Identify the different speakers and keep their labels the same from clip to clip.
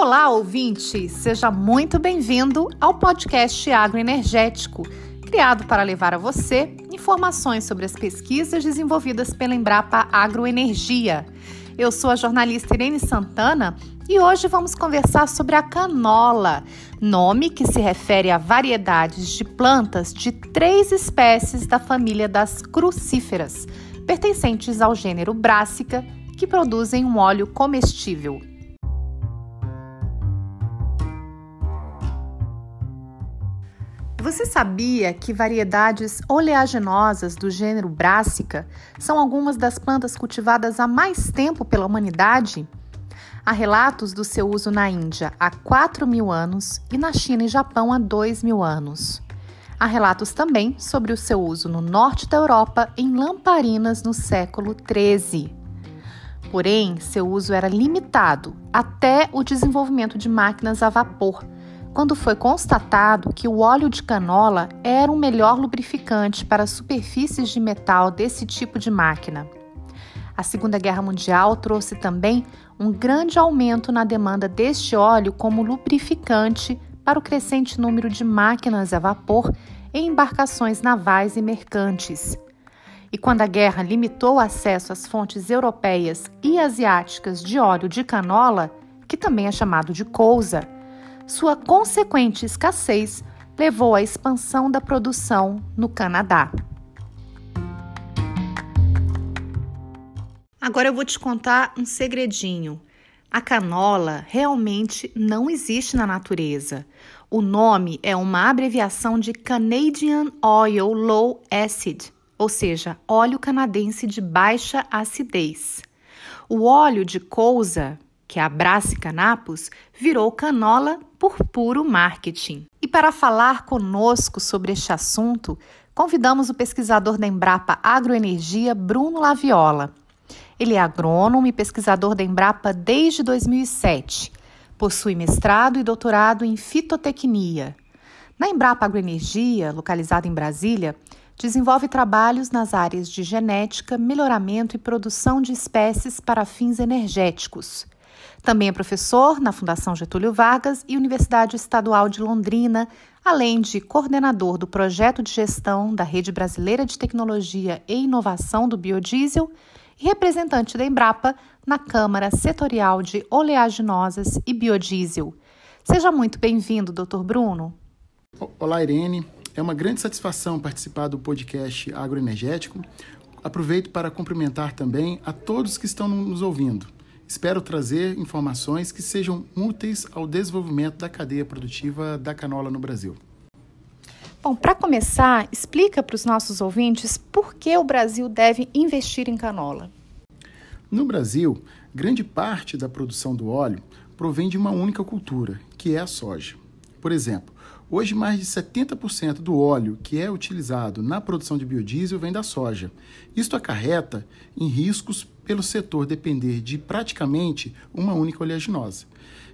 Speaker 1: Olá, ouvinte! Seja muito bem-vindo ao podcast Agroenergético, criado para levar a você informações sobre as pesquisas desenvolvidas pela Embrapa Agroenergia. Eu sou a jornalista Irene Santana e hoje vamos conversar sobre a canola, nome que se refere a variedades de plantas de três espécies da família das crucíferas, pertencentes ao gênero Brássica, que produzem um óleo comestível. Você sabia que variedades oleaginosas do gênero Brássica são algumas das plantas cultivadas há mais tempo pela humanidade? Há relatos do seu uso na Índia há 4 mil anos e na China e Japão há 2 mil anos. Há relatos também sobre o seu uso no norte da Europa em lamparinas no século 13. Porém, seu uso era limitado até o desenvolvimento de máquinas a vapor quando foi constatado que o óleo de canola era o melhor lubrificante para superfícies de metal desse tipo de máquina. A Segunda Guerra Mundial trouxe também um grande aumento na demanda deste óleo como lubrificante para o crescente número de máquinas a vapor em embarcações navais e mercantes. E quando a guerra limitou o acesso às fontes europeias e asiáticas de óleo de canola, que também é chamado de couza, sua consequente escassez levou à expansão da produção no Canadá. Agora eu vou te contar um segredinho. A canola realmente não existe na natureza. O nome é uma abreviação de Canadian Oil Low Acid, ou seja, óleo canadense de baixa acidez. O óleo de couza, que é a Brassica napus, virou canola por puro marketing. E para falar conosco sobre este assunto, convidamos o pesquisador da Embrapa Agroenergia, Bruno Laviola. Ele é agrônomo e pesquisador da Embrapa desde 2007. Possui mestrado e doutorado em fitotecnia. Na Embrapa Agroenergia, localizada em Brasília, desenvolve trabalhos nas áreas de genética, melhoramento e produção de espécies para fins energéticos. Também é professor na Fundação Getúlio Vargas e Universidade Estadual de Londrina, além de coordenador do projeto de gestão da Rede Brasileira de Tecnologia e Inovação do Biodiesel e representante da Embrapa na Câmara Setorial de Oleaginosas e Biodiesel. Seja muito bem-vindo, Dr. Bruno.
Speaker 2: Olá, Irene. É uma grande satisfação participar do podcast Agroenergético. Aproveito para cumprimentar também a todos que estão nos ouvindo. Espero trazer informações que sejam úteis ao desenvolvimento da cadeia produtiva da canola no Brasil.
Speaker 1: Bom, para começar, explica para os nossos ouvintes por que o Brasil deve investir em canola.
Speaker 2: No Brasil, grande parte da produção do óleo provém de uma única cultura, que é a soja. Por exemplo, hoje mais de 70% do óleo que é utilizado na produção de biodiesel vem da soja. Isto acarreta em riscos pelo setor depender de praticamente uma única oleaginosa.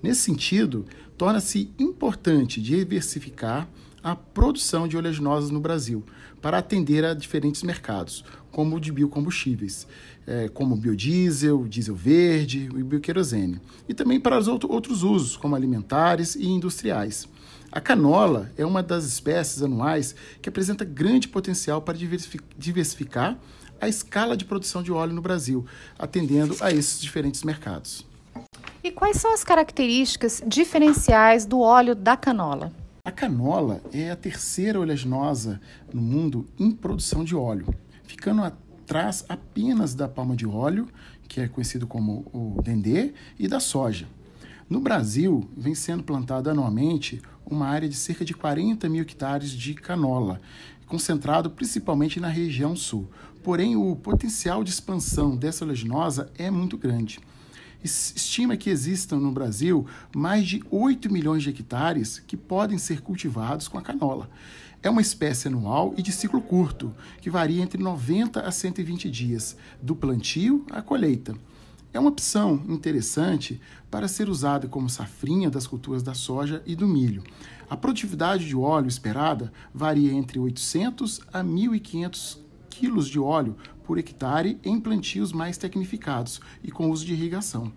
Speaker 2: Nesse sentido, torna-se importante diversificar a produção de oleaginosas no Brasil para atender a diferentes mercados, como o de biocombustíveis, é, como biodiesel, diesel verde e bioquerosene, e também para os outros usos, como alimentares e industriais. A canola é uma das espécies anuais que apresenta grande potencial para diversificar a escala de produção de óleo no Brasil, atendendo a esses diferentes mercados.
Speaker 1: E quais são as características diferenciais do óleo da canola?
Speaker 2: A canola é a terceira oleaginosa no mundo em produção de óleo, ficando atrás apenas da palma de óleo, que é conhecido como o dendê, e da soja. No Brasil, vem sendo plantada anualmente uma área de cerca de 40 mil hectares de canola, concentrado principalmente na região sul. Porém, o potencial de expansão dessa oleaginosa é muito grande. Estima que existam no Brasil mais de 8 milhões de hectares que podem ser cultivados com a canola. É uma espécie anual e de ciclo curto, que varia entre 90 a 120 dias, do plantio à colheita. É uma opção interessante para ser usada como safrinha das culturas da soja e do milho. A produtividade de óleo esperada varia entre 800 a 1.500 quilos de óleo por hectare em plantios mais tecnificados e com uso de irrigação.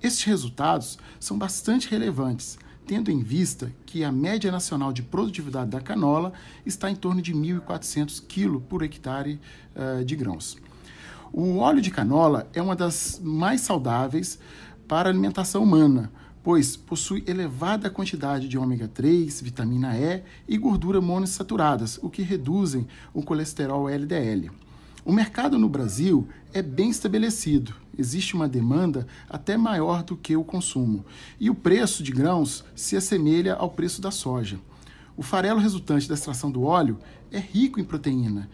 Speaker 2: Estes resultados são bastante relevantes, tendo em vista que a média nacional de produtividade da canola está em torno de 1.400 kg por hectare uh, de grãos. O óleo de canola é uma das mais saudáveis para a alimentação humana, pois possui elevada quantidade de ômega 3, vitamina E e gordura monoinsaturadas, o que reduzem o colesterol LDL. O mercado no Brasil é bem estabelecido, existe uma demanda até maior do que o consumo, e o preço de grãos se assemelha ao preço da soja. O farelo resultante da extração do óleo é rico em proteína,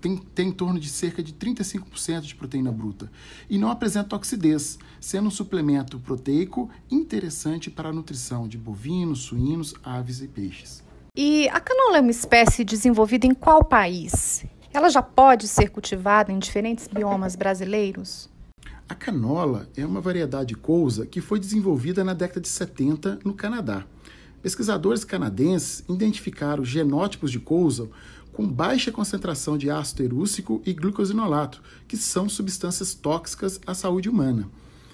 Speaker 2: tem, tem em torno de cerca de 35% de proteína bruta, e não apresenta oxidez, sendo um suplemento proteico interessante para a nutrição de bovinos, suínos, aves e peixes.
Speaker 1: E a canola é uma espécie desenvolvida em qual país? Ela já pode ser cultivada em diferentes biomas brasileiros?
Speaker 2: A canola é uma variedade cousa que foi desenvolvida na década de 70 no Canadá. Pesquisadores canadenses identificaram genótipos de cousa com baixa concentração de ácido terúcico e glucosinolato, que são substâncias tóxicas à saúde humana.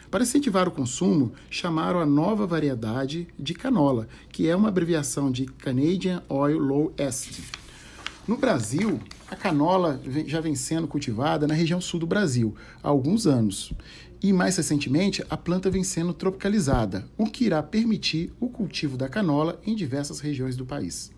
Speaker 2: Para incentivar o consumo, chamaram a nova variedade de canola, que é uma abreviação de Canadian Oil Low Acid. No Brasil, a canola já vem sendo cultivada na região sul do Brasil há alguns anos. E mais recentemente, a planta vem sendo tropicalizada, o que irá permitir o cultivo da canola em diversas regiões do país.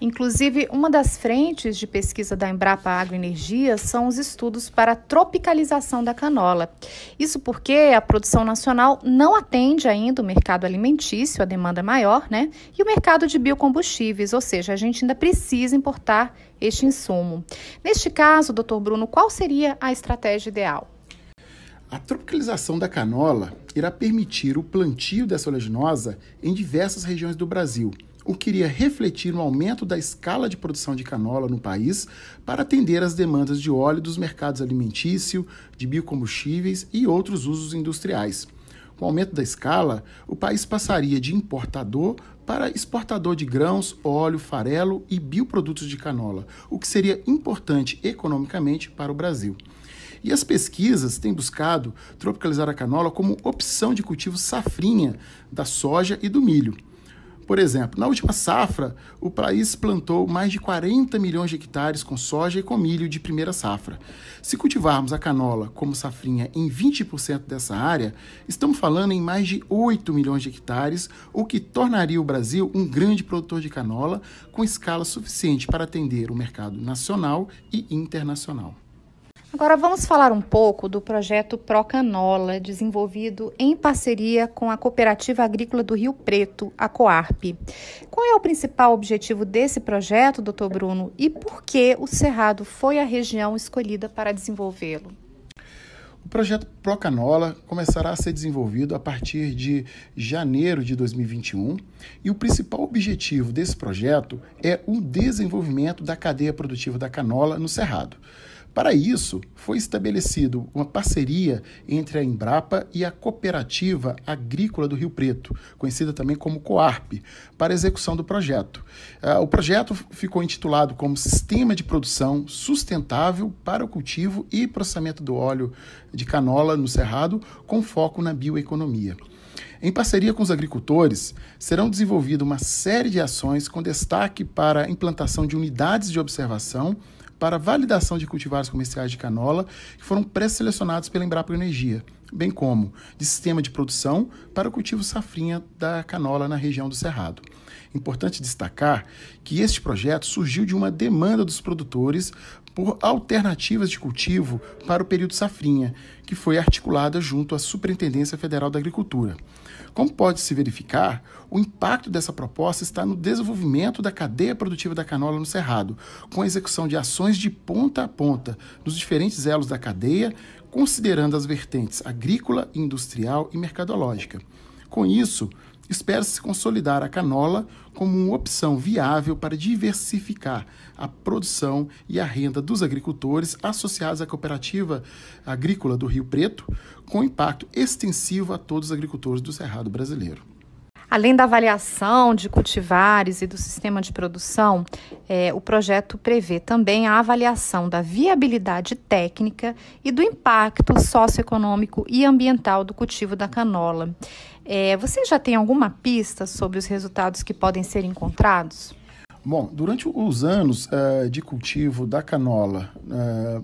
Speaker 1: Inclusive, uma das frentes de pesquisa da Embrapa Agroenergia são os estudos para a tropicalização da canola. Isso porque a produção nacional não atende ainda o mercado alimentício, a demanda maior, né? E o mercado de biocombustíveis, ou seja, a gente ainda precisa importar este insumo. Neste caso, doutor Bruno, qual seria a estratégia ideal?
Speaker 2: A tropicalização da canola irá permitir o plantio dessa oleaginosa em diversas regiões do Brasil, o que iria refletir no aumento da escala de produção de canola no país para atender às demandas de óleo dos mercados alimentício, de biocombustíveis e outros usos industriais. Com o aumento da escala, o país passaria de importador para exportador de grãos, óleo, farelo e bioprodutos de canola, o que seria importante economicamente para o Brasil. E as pesquisas têm buscado tropicalizar a canola como opção de cultivo safrinha da soja e do milho. Por exemplo, na última safra, o país plantou mais de 40 milhões de hectares com soja e com milho de primeira safra. Se cultivarmos a canola como safrinha em 20% dessa área, estamos falando em mais de 8 milhões de hectares, o que tornaria o Brasil um grande produtor de canola com escala suficiente para atender o mercado nacional e internacional.
Speaker 1: Agora vamos falar um pouco do projeto Procanola, desenvolvido em parceria com a Cooperativa Agrícola do Rio Preto, a Coarp. Qual é o principal objetivo desse projeto, doutor Bruno, e por que o Cerrado foi a região escolhida para desenvolvê-lo?
Speaker 2: O projeto Procanola começará a ser desenvolvido a partir de janeiro de 2021 e o principal objetivo desse projeto é o desenvolvimento da cadeia produtiva da canola no Cerrado. Para isso, foi estabelecido uma parceria entre a Embrapa e a Cooperativa Agrícola do Rio Preto, conhecida também como Coarp, para a execução do projeto. Uh, o projeto ficou intitulado como Sistema de Produção Sustentável para o Cultivo e Processamento do Óleo de Canola no Cerrado, com foco na bioeconomia. Em parceria com os agricultores, serão desenvolvidas uma série de ações com destaque para a implantação de unidades de observação para validação de cultivares comerciais de canola que foram pré-selecionados pela Embrapa Energia, bem como de sistema de produção para o cultivo safrinha da canola na região do Cerrado. Importante destacar que este projeto surgiu de uma demanda dos produtores por alternativas de cultivo para o período safrinha, que foi articulada junto à Superintendência Federal da Agricultura. Como pode se verificar, o impacto dessa proposta está no desenvolvimento da cadeia produtiva da canola no Cerrado, com a execução de ações de ponta a ponta nos diferentes elos da cadeia, considerando as vertentes agrícola, industrial e mercadológica. Com isso, espera-se consolidar a canola como uma opção viável para diversificar a produção e a renda dos agricultores associados à cooperativa agrícola do Rio Preto, com impacto extensivo a todos os agricultores do Cerrado brasileiro.
Speaker 1: Além da avaliação de cultivares e do sistema de produção, é, o projeto prevê também a avaliação da viabilidade técnica e do impacto socioeconômico e ambiental do cultivo da canola. É, você já tem alguma pista sobre os resultados que podem ser encontrados?
Speaker 2: Bom, durante os anos uh, de cultivo da canola, uh,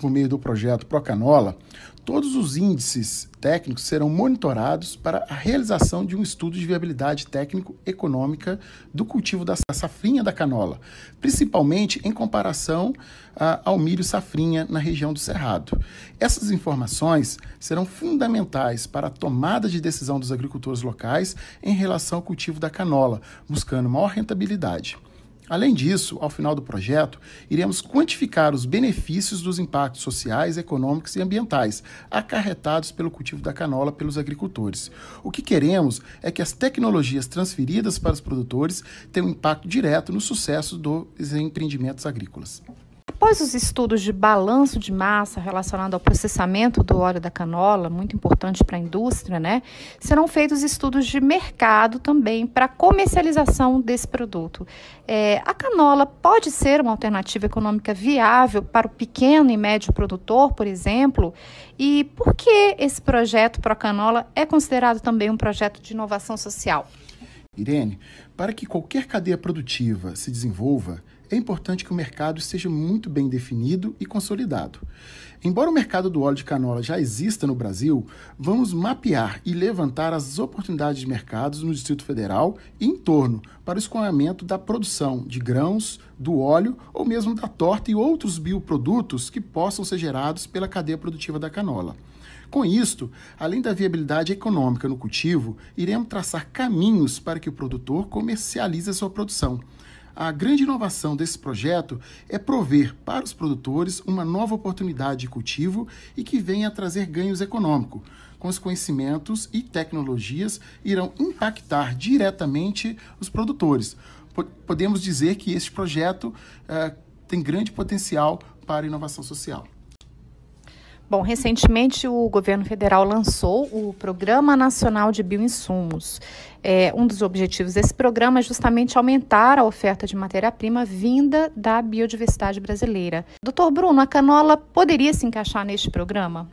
Speaker 2: por meio do projeto Procanola, todos os índices técnicos serão monitorados para a realização de um estudo de viabilidade técnico-econômica do cultivo da safrinha da canola, principalmente em comparação uh, ao milho safrinha na região do Cerrado. Essas informações serão fundamentais para a tomada de decisão dos agricultores locais em relação ao cultivo da canola, buscando maior rentabilidade. Além disso, ao final do projeto, iremos quantificar os benefícios dos impactos sociais, econômicos e ambientais acarretados pelo cultivo da canola pelos agricultores. O que queremos é que as tecnologias transferidas para os produtores tenham um impacto direto no sucesso dos empreendimentos agrícolas.
Speaker 1: Após os estudos de balanço de massa relacionado ao processamento do óleo da canola, muito importante para a indústria, né? Serão feitos estudos de mercado também para comercialização desse produto. É, a canola pode ser uma alternativa econômica viável para o pequeno e médio produtor, por exemplo? E por que esse projeto Pro Canola é considerado também um projeto de inovação social?
Speaker 2: Irene, para que qualquer cadeia produtiva se desenvolva, é importante que o mercado esteja muito bem definido e consolidado. Embora o mercado do óleo de canola já exista no Brasil, vamos mapear e levantar as oportunidades de mercados no Distrito Federal e em torno para o escoamento da produção de grãos, do óleo ou mesmo da torta e outros bioprodutos que possam ser gerados pela cadeia produtiva da canola. Com isto, além da viabilidade econômica no cultivo, iremos traçar caminhos para que o produtor comercialize a sua produção. A grande inovação desse projeto é prover para os produtores uma nova oportunidade de cultivo e que venha trazer ganhos econômicos. Com os conhecimentos e tecnologias irão impactar diretamente os produtores. Podemos dizer que este projeto uh, tem grande potencial para inovação social.
Speaker 1: Bom, recentemente o governo federal lançou o Programa Nacional de Bioinsumos. É, um dos objetivos desse programa é justamente aumentar a oferta de matéria-prima vinda da biodiversidade brasileira. Doutor Bruno, a canola poderia se encaixar neste programa?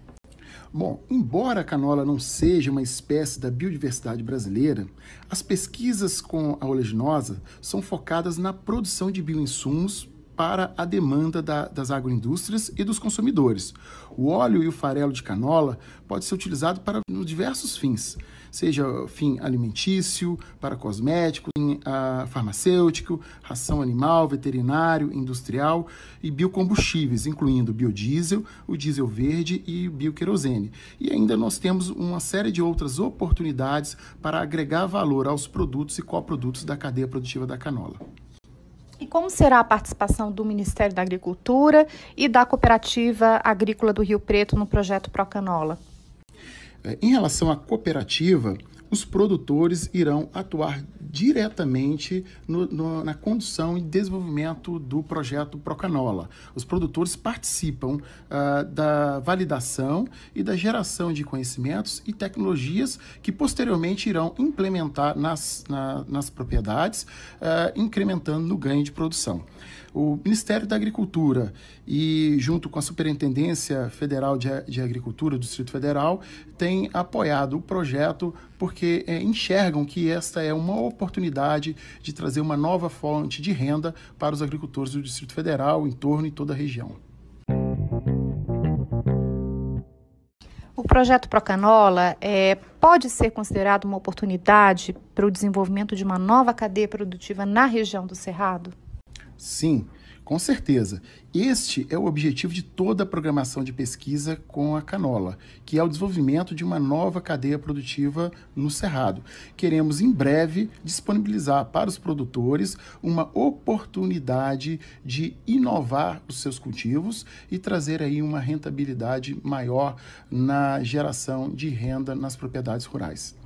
Speaker 2: Bom, embora a canola não seja uma espécie da biodiversidade brasileira, as pesquisas com a oleaginosa são focadas na produção de bioinsumos para a demanda da, das agroindústrias e dos consumidores. O óleo e o farelo de canola pode ser utilizado para diversos fins, seja fim alimentício, para cosméticos, uh, farmacêutico, ração animal, veterinário, industrial e biocombustíveis, incluindo biodiesel, o diesel verde e bioquerosene. E ainda nós temos uma série de outras oportunidades para agregar valor aos produtos e coprodutos da cadeia produtiva da canola.
Speaker 1: E como será a participação do Ministério da Agricultura e da Cooperativa Agrícola do Rio Preto no projeto Procanola?
Speaker 2: É, em relação à cooperativa, os produtores irão atuar diretamente no, no, na condução e desenvolvimento do projeto Procanola. Os produtores participam uh, da validação e da geração de conhecimentos e tecnologias que posteriormente irão implementar nas, na, nas propriedades, uh, incrementando no ganho de produção. O Ministério da Agricultura e junto com a Superintendência Federal de, de Agricultura do Distrito Federal tem apoiado o projeto porque é, enxergam que esta é uma oportunidade de trazer uma nova fonte de renda para os agricultores do Distrito Federal, em torno e toda a região.
Speaker 1: O projeto Procanola é, pode ser considerado uma oportunidade para o desenvolvimento de uma nova cadeia produtiva na região do Cerrado?
Speaker 2: Sim, com certeza. Este é o objetivo de toda a programação de pesquisa com a canola, que é o desenvolvimento de uma nova cadeia produtiva no Cerrado. Queremos, em breve, disponibilizar para os produtores uma oportunidade de inovar os seus cultivos e trazer aí uma rentabilidade maior na geração de renda nas propriedades rurais.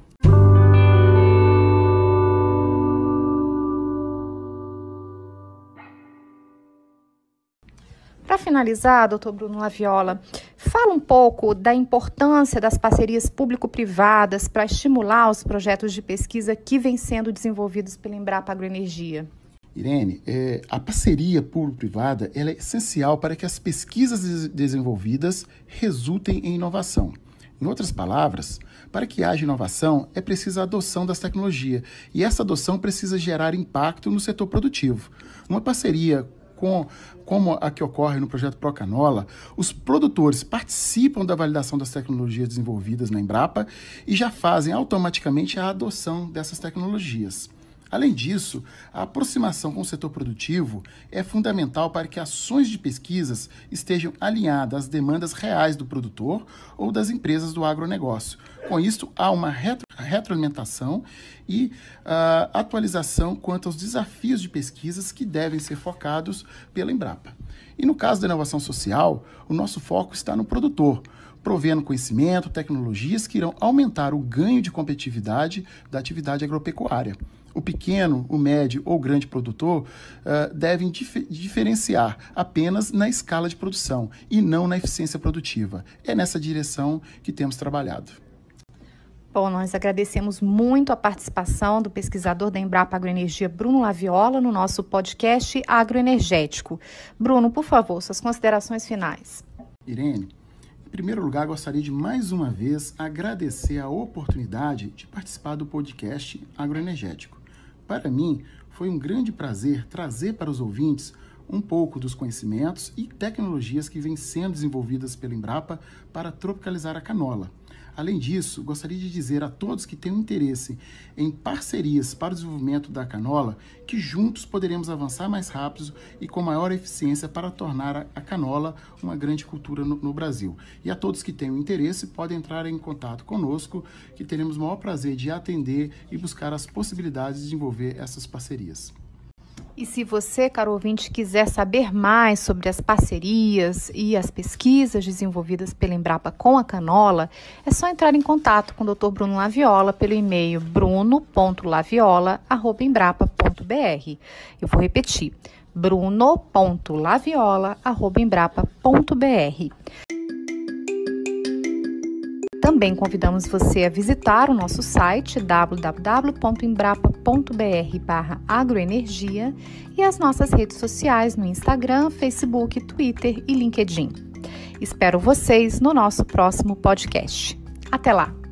Speaker 1: Finalizar, doutor Bruno Laviola, fala um pouco da importância das parcerias público-privadas para estimular os projetos de pesquisa que vêm sendo desenvolvidos pela Embrapa Agroenergia.
Speaker 2: Irene, é, a parceria público-privada é essencial para que as pesquisas desenvolvidas resultem em inovação. Em outras palavras, para que haja inovação, é preciso a adoção das tecnologias, e essa adoção precisa gerar impacto no setor produtivo. Uma parceria com, como a que ocorre no projeto Procanola, os produtores participam da validação das tecnologias desenvolvidas na Embrapa e já fazem automaticamente a adoção dessas tecnologias. Além disso, a aproximação com o setor produtivo é fundamental para que ações de pesquisas estejam alinhadas às demandas reais do produtor ou das empresas do agronegócio. Com isso, há uma retro retroalimentação e uh, atualização quanto aos desafios de pesquisas que devem ser focados pela Embrapa. E no caso da inovação social, o nosso foco está no produtor, provendo conhecimento, tecnologias que irão aumentar o ganho de competitividade da atividade agropecuária o pequeno, o médio ou grande produtor uh, devem dif diferenciar apenas na escala de produção e não na eficiência produtiva. É nessa direção que temos trabalhado.
Speaker 1: Bom, nós agradecemos muito a participação do pesquisador da Embrapa Agroenergia, Bruno Laviola, no nosso podcast Agroenergético. Bruno, por favor, suas considerações finais.
Speaker 2: Irene, em primeiro lugar, gostaria de mais uma vez agradecer a oportunidade de participar do podcast Agroenergético. Para mim, foi um grande prazer trazer para os ouvintes um pouco dos conhecimentos e tecnologias que vêm sendo desenvolvidas pela Embrapa para tropicalizar a canola. Além disso, gostaria de dizer a todos que têm interesse em parcerias para o desenvolvimento da canola que juntos poderemos avançar mais rápido e com maior eficiência para tornar a canola uma grande cultura no, no Brasil. E a todos que tenham interesse podem entrar em contato conosco, que teremos o maior prazer de atender e buscar as possibilidades de desenvolver essas parcerias.
Speaker 1: E se você, caro ouvinte, quiser saber mais sobre as parcerias e as pesquisas desenvolvidas pela Embrapa com a canola, é só entrar em contato com o Dr. Bruno Laviola pelo e-mail bruno.laviola@embrapa.br. Eu vou repetir: bruno.laviola@embrapa.br. Também convidamos você a visitar o nosso site www.embrapa.br/agroenergia e as nossas redes sociais no Instagram, Facebook, Twitter e LinkedIn. Espero vocês no nosso próximo podcast. Até lá!